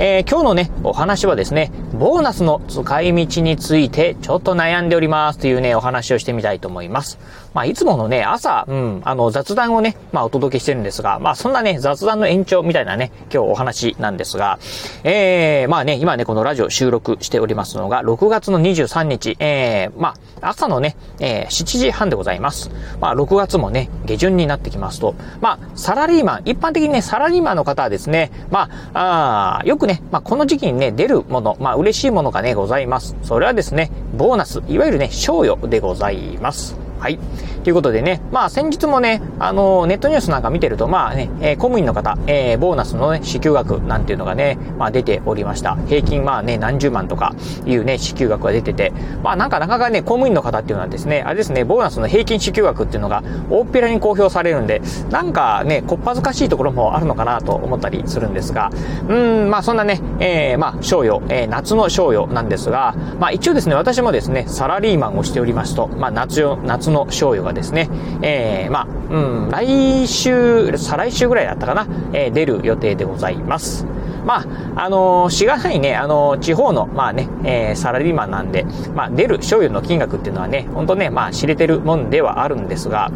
えー、今日のね、お話はですね、ボーナスの使い道についてちょっと悩んでおりますというね、お話をしてみたいと思います。まあ、いつものね、朝、うん、あの、雑談をね、まあ、お届けしてるんですが、まあ、そんなね、雑談の延長みたいなね、今日お話なんですが、えー、まあね、今ね、このラジオ収録しておりますのが、6月の23日、えー、まあ、朝のね、えー、7時半でございます。まあ、6月もね、下旬になってきますと、まあ、サラリーマン、一般的にね、サラリーマンの方はですね、まあ、あよくね、まあ、この時期にね、出るもの、まあ、嬉しいものがね、ございます。それはですね、ボーナス、いわゆるね、賞与でございます。はい。ということでね、まあ先日もね、あの、ネットニュースなんか見てると、まあね、えー、公務員の方、えー、ボーナスのね、支給額なんていうのがね、まあ出ておりました。平均まあね、何十万とかいうね、支給額が出てて、まあなんかなかなかね、公務員の方っていうのはですね、あれですね、ボーナスの平均支給額っていうのが大っぴらに公表されるんで、なんかね、こっぱずかしいところもあるのかなと思ったりするんですが、うん、まあそんなね、えー、まあ、賞与、えー、夏の賞与なんですが、まあ一応ですね、私もですね、サラリーマンをしておりますと、まあ夏よ、夏の賞与がですね、えー、まあ、うん、来週、再来週ぐらいだったかな、えー、出る予定でございます。まあ、あのー、しがないね、あのー、地方の、まあね、えー、サラリーマンなんで、まあ、出る賞与の金額っていうのはね、ほんとね、まあ、知れてるもんではあるんですが、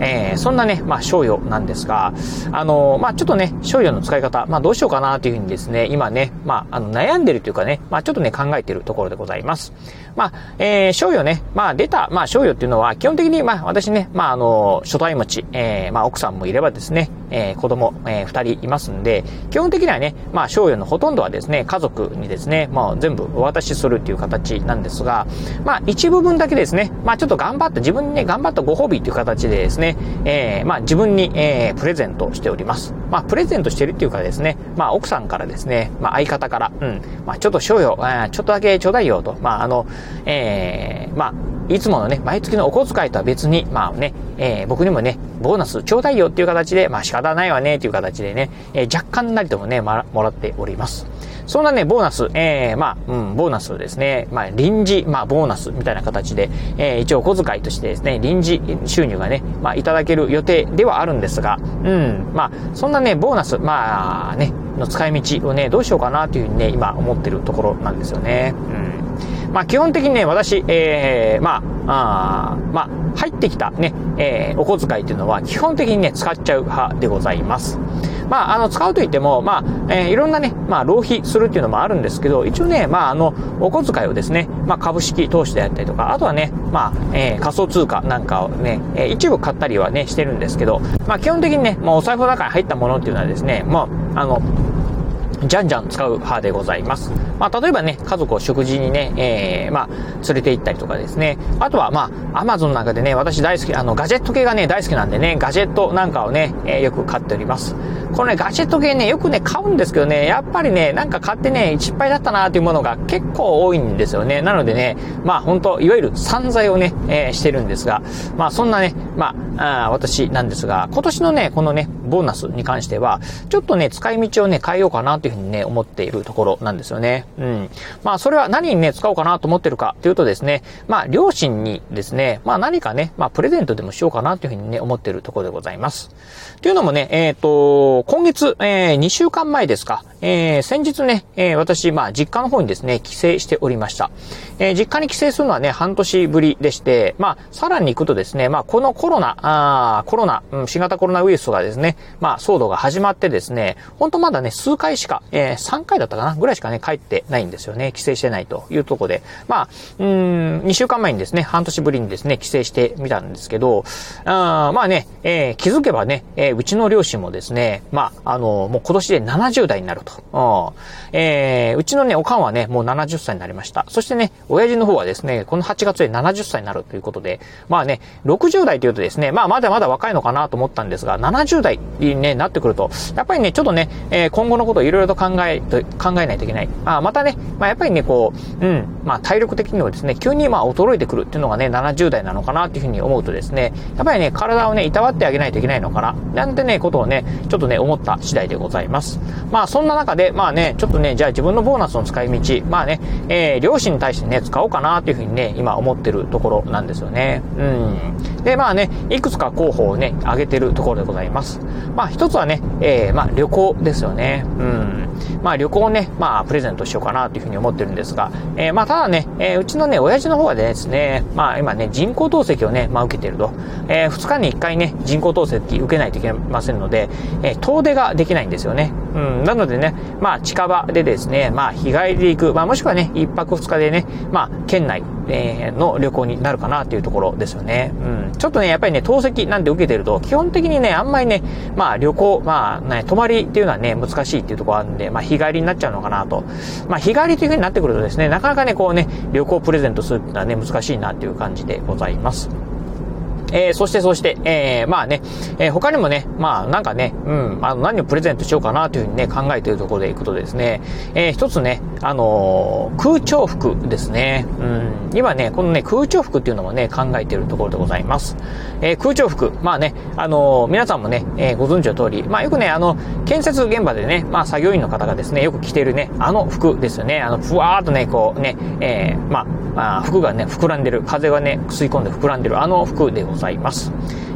えー、そんなね、まあ、賞与なんですが、あのー、まあ、ちょっとね、賞与の使い方、まあ、どうしようかなというふうにですね、今ね、まあ、あの、悩んでるというかね、まあ、ちょっとね、考えてるところでございます。まあ、えー、賞与ね、まあ、出た、まあ、賞与っていうのは、基本的に、まあ、私ね、まあ、あの、初対持ち、えー、まあ、奥さんもいればですね、えー、子供、えー、二人いますんで、基本的にはね、まあ、賞与のほとんどはですね、家族にですね、まあ、全部お渡しするっていう形なんですが、まあ、一部分だけですね、まあ、ちょっと頑張って、自分にね、頑張ったご褒美っていう形でですね、えー、まあ、自分に、えー、プレゼントしております。まあ、プレゼントしてるっていうかですね、まあ、奥さんからですね、まあ、相方から、うん、まあ、ちょっと賞与、あちょっとだけちょうだいよと、まあ、あの、えー、まあ、いつものね、毎月のお小遣いとは別に、まあね、えー、僕にもね、ボーナスちょうだいよっていう形で、まあ仕方ないわねっていう形でね、えー、若干なりともね、ま、もらっております。そんなね、ボーナス、えー、まあ、うん、ボーナスですね、まあ、臨時、まあ、ボーナスみたいな形で、えー、一応小遣いとしてですね、臨時収入がね、まあ、いただける予定ではあるんですが、うん、まあ、そんなね、ボーナス、まあね、の使い道をね、どうしようかなというふうにね、今思ってるところなんですよね。うんまあ、基本的にね、私、えー、まあ、あまあ、入ってきたね、えー、お小遣いっていうのは基本的にね、使っちゃう派でございます。まあ、あの、使うといっても、まあ、えー、いろんなね、まあ、浪費するっていうのもあるんですけど、一応ね、まあ、あの、お小遣いをですね、まあ、株式投資であったりとか、あとはね、まあ、えー、仮想通貨なんかをね、えー、一部買ったりはね、してるんですけど、まあ、基本的にね、まあ、お財布の中に入ったものっていうのはですね、もう、あの、じゃんじゃん使う派でございます。まあ、例えばね、家族を食事にね、えー、まあ、連れて行ったりとかですね。あとは、まあ、アマゾンの中でね、私大好き、あの、ガジェット系がね、大好きなんでね、ガジェットなんかをね、えー、よく買っております。このね、ガジェット系ね、よくね、買うんですけどね、やっぱりね、なんか買ってね、失敗だったなーっていうものが結構多いんですよね。なのでね、まあ、本当いわゆる散財をね、えー、してるんですが、まあ、そんなね、まあ、あ私なんですが、今年のね、このね、ボーナスに関しては、ちょっとね、使い道をね、変えようかなというふうにね、思っているところなんですよね。うん。まあ、それは何にね、使おうかなと思ってるかというとですね、まあ、両親にですね、まあ、何かね、まあ、プレゼントでもしようかなというふうにね、思っているところでございます。というのもね、えっ、ー、と、今月、えー、2週間前ですか、えー、先日ね、えー、私、まあ、実家の方にですね、帰省しておりました。えー、実家に帰省するのはね、半年ぶりでして、まあ、さらに行くとですね、まあ、このコロナ、あコロナ、うん、新型コロナウイルスがですね、まあ、騒動が始まってですね、ほんとまだね、数回しか、えー、3回だったかなぐらいしかね、帰ってないんですよね。帰省してないというとこで。まあ、うん、2週間前にですね、半年ぶりにですね、帰省してみたんですけど、あまあね、えー、気づけばね、えー、うちの両親もですね、まあ、あの、もう今年で70代になると。うん、えー、うちのね、おかんはね、もう70歳になりました。そしてね、親父の方はですね、この8月で70歳になるということで、まあね、60代というとですね、まあまだまだ若いのかなと思ったんですが、70代に、ね、なってくると、やっぱりね、ちょっとね、えー、今後のことをいろいろと考え、考えないといけない。まあまたね、まあやっぱりね、こう、うん、まあ体力的にはですね、急にまあ衰えてくるっていうのがね、70代なのかなっていうふうに思うとですね、やっぱりね、体をね、いたわってあげないといけないのかな、なんてね、ことをね、ちょっとね、思った次第でございます。まあそんな中で、まあね、ちょっとね、じゃあ自分のボーナスの使い道、まあね、えー、両親に対してね、使おうかなというふうにね、今思ってるところなんですよね。うん。で、まあね、いくつか候補をね、挙げてるところでございます。まあ一つはね、えー、まあ旅行ですよね。うん。まあ旅行をね、まあプレゼントしようかなというふうに思ってるんですが、えー、まあただね、えー、うちのね、親父の方はですね、まあ今ね、人工透析をね、まあ受けてると。えー、2日に1回ね、人工透析受けないといけませんので、えー、遠出ができないんですよね。うん、なのでね、まあ近場でですね、まあ日帰りで行く、まあもしくはね、1泊2日でね、まあ県内、えー、の旅行になるかなっていうところですよね。うん。ちょっとね、やっぱりね、透析なんて受けてると、基本的にね、あんまりね、まあ旅行、まあね、泊まりっていうのはね、難しいっていうところあるんで、まあ日帰りになっちゃうのかなと。まあ日帰りという風になってくるとですね、なかなかね、こうね、旅行プレゼントするっていうのはね、難しいなっていう感じでございます。えー、そしてそして、えー、まあね、えー、他にもね、まあなんかね、うん、あの何をプレゼントしようかなというふうにね、考えているところでいくとですね、えー、一つね、あのー、空調服ですね。うん、今ね、このね、空調服っていうのもね、考えているところでございます。えー、空調服、まあね、あのー、皆さんもね、えー、ご存知の通り、まあよくね、あの、建設現場でね、まあ作業員の方がですね、よく着ているね、あの服ですよね、あの、ふわーっとね、こうね、えー、まあ、まあ、服がね、膨らんでる、風がね、吸い込んで膨らんでる、あの服でございます。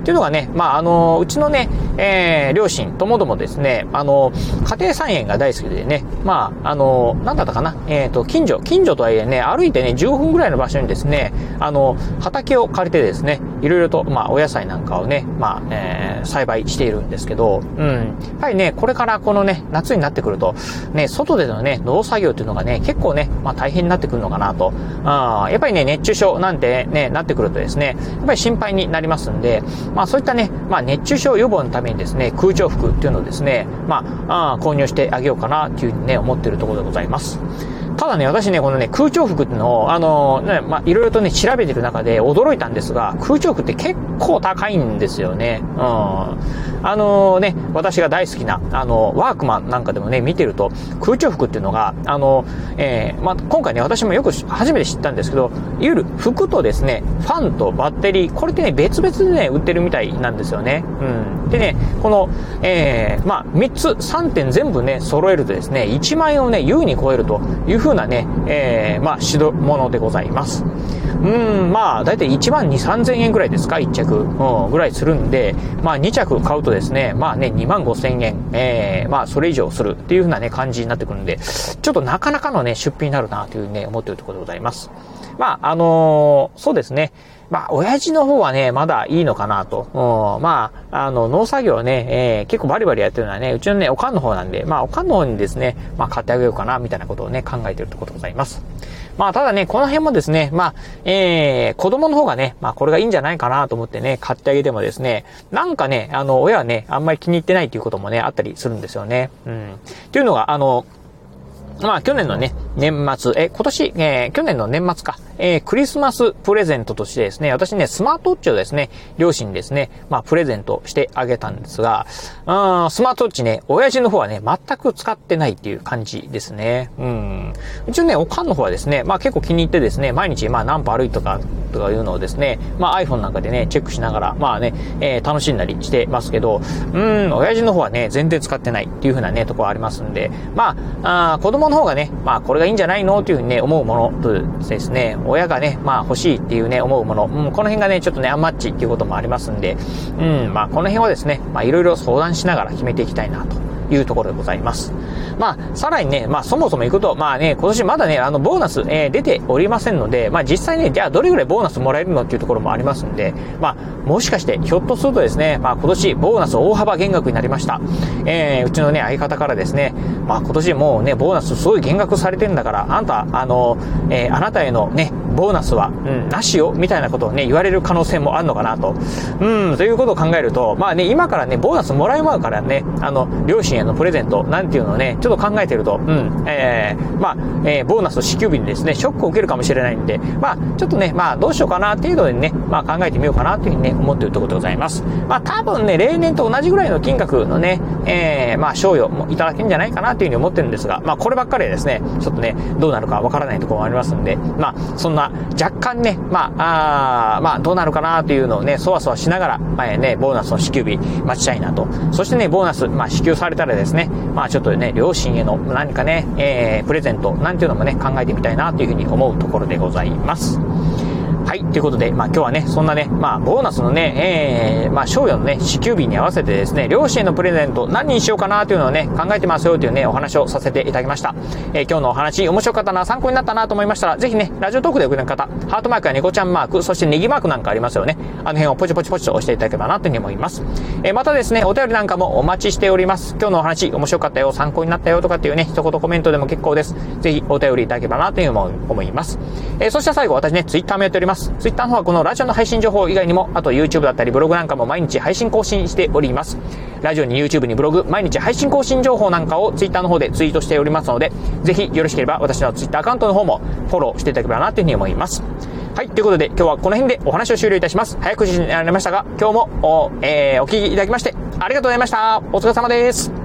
っていうのがね、まあ、あの、うちのね、えー、両親ともどもですね、あの、家庭菜園が大好きでね、まあ、あの、なんだったかな、えっ、ー、と、近所、近所とはいえね、歩いてね、15分ぐらいの場所にですね、あの、畑を借りてですね、いろいろと、まあ、お野菜なんかをね、まあ、えー、栽培しているんですけど、うん。やっぱりね、これからこのね、夏になってくると、ね、外でのね、農作業っていうのがね、結構ね、まあ、大変になってくるのかなと。あやっぱりね、熱中症なんてね、なってくるとですね、やっぱり心配になりますんで、まあ、そういったね、まあ、熱中症予防のためにですね、空調服っていうのをですね、まあ、あ購入してあげようかなっていうふうにね、思ってるところでございます。ただね、私ね、このね、空調服っていうのを、あの、ね、まあ、いろいろとね、調べてる中で驚いたんですが、空調服って結構高いんですよね。うん。あのね、私が大好きな、あの、ワークマンなんかでもね、見てると、空調服っていうのが、あの、え、まあ、今回ね、私もよく初めて知ったんですけど、いわゆる服とですね、ファンとバッテリー、これってね、別々でね、売ってるみたいなんですよね。うん。でね、この、えー、まあ、3つ、3点全部ね、揃えるとですね、1万円をね、優に超えるというふうなね、えー、まあ、代物でございます。うん、まあ、だいたい1万2、3000円ぐらいですか、1着、うん、ぐらいするんで、まあ、2着買うとですね、まあね、2万5千円、えー、まあ、それ以上するっていうふうなね、感じになってくるんで、ちょっとなかなかのね、出費になるなというね、思っているところでございます。まあ、あのー、そうですね。まあ、親父の方はね、まだいいのかなと。まあ、あの、農作業ね、えー、結構バリバリやってるのはね、うちのね、おかんの方なんで、まあ、おかんの方にですね、まあ、買ってあげようかな、みたいなことをね、考えてるところでございます。まあ、ただね、この辺もですね、まあ、えー、子供の方がね、まあ、これがいいんじゃないかなと思ってね、買ってあげてもですね、なんかね、あの、親はね、あんまり気に入ってないっていうこともね、あったりするんですよね。うん。っていうのが、あの、まあ、去年のね、年末、え、今年、えー、去年の年末か、えー、クリスマスプレゼントとしてですね、私ね、スマートウォッチをですね、両親にですね、まあ、プレゼントしてあげたんですが、うん、スマートウォッチね、親父の方はね、全く使ってないっていう感じですね。うん。うちね、おかんの方はですね、まあ結構気に入ってですね、毎日、まあ何歩歩いとか、とかいうのをですね、まあ iPhone なんかでね、チェックしながら、まあね、えー、楽しんだりしてますけど、うん、親父の方はね、全然使ってないっていう風なね、ところありますんで、まあ、あ子供の方がね、まあこれがいいんじゃないのという風にね、思うものとですね、親がね、まあ欲しいっていうね、思うもの、うん、この辺がね、ちょっとね、アンマッチっていうこともありますんで、うん、まあこの辺はですね、まあいろいろ相談しながら決めていきたいなと。いうところでございます。まあ、さらにね、まあ、そもそも行くと、まあね、今年まだね、あの、ボーナス、えー、出ておりませんので、まあ、実際ね、じゃあどれぐらいボーナスもらえるのっていうところもありますんで、まあ、もしかして、ひょっとするとですね、まあ、今年、ボーナス大幅減額になりました。えー、うちのね、相方からですね、まあ、今年もうね、ボーナスすごい減額されてんだから、あんた、あの、えー、あなたへのね、ボーナスは、うん、なしよ、みたいなことをね、言われる可能性もあるのかなと。うん、ということを考えると、まあね、今からね、ボーナスもらいまうからね、あの、両親へのプレゼント、なんていうのをね、ちょっと考えてると、うん、えー、まあ、えー、ボーナス支給日にですね、ショックを受けるかもしれないんで、まあ、ちょっとね、まあ、どうしようかな、程度でね、まあ、考えてみようかな、というふうにね、思っているところでございます。まあ、多分ね、例年と同じぐらいの金額のね、えー、まあ、賞与もいただけるんじゃないかな、というふうに思ってるんですが、まあ、こればっかりでですね、ちょっとね、どうなるかわからないところもありますんで、まあ、そんな、若干ね、まあ、あまあ、どうなるかな、というのをね、そわそわしながら、まあね、ボーナスの支給日待ちたいなと。そしてね、ボーナス、まあ、支給されたらですね、まあ、ちょっとね、両親への何かね、えー、プレゼント、なんていうのもね、考えてみたいな、というふうに思うところでございます。はい。ということで、まあ今日はね、そんなね、まあボーナスのね、えー、まあ賞与のね、支給日に合わせてですね、両親へのプレゼント何にしようかなというのをね、考えてますよというね、お話をさせていただきました。えー、今日のお話、面白かったな、参考になったなと思いましたら、ぜひね、ラジオトークでおくれる方、ハートマークや猫ちゃんマーク、そしてネギマークなんかありますよね。あの辺をポチポチポチと押していただければなというふうに思います。えー、またですね、お便りなんかもお待ちしております。今日のお話、面白かったよ、参考になったよとかっていうね、一言コメントでも結構です。ぜひお便りいただければなというふうに思います。えー、そして最後、私ね、ツイッターもやっております。ツイッターの方はこのラジオの配信情報以外にも、あと YouTube だったりブログなんかも毎日配信更新しております。ラジオに YouTube にブログ、毎日配信更新情報なんかを Twitter の方でツイートしておりますので、ぜひよろしければ私の Twitter アカウントの方もフォローしていただければなというふうに思います。はい。ということで、今日はこの辺でお話を終了いたします。早口になりましたが、今日もお、えー、お聞きいただきまして、ありがとうございました。お疲れ様です。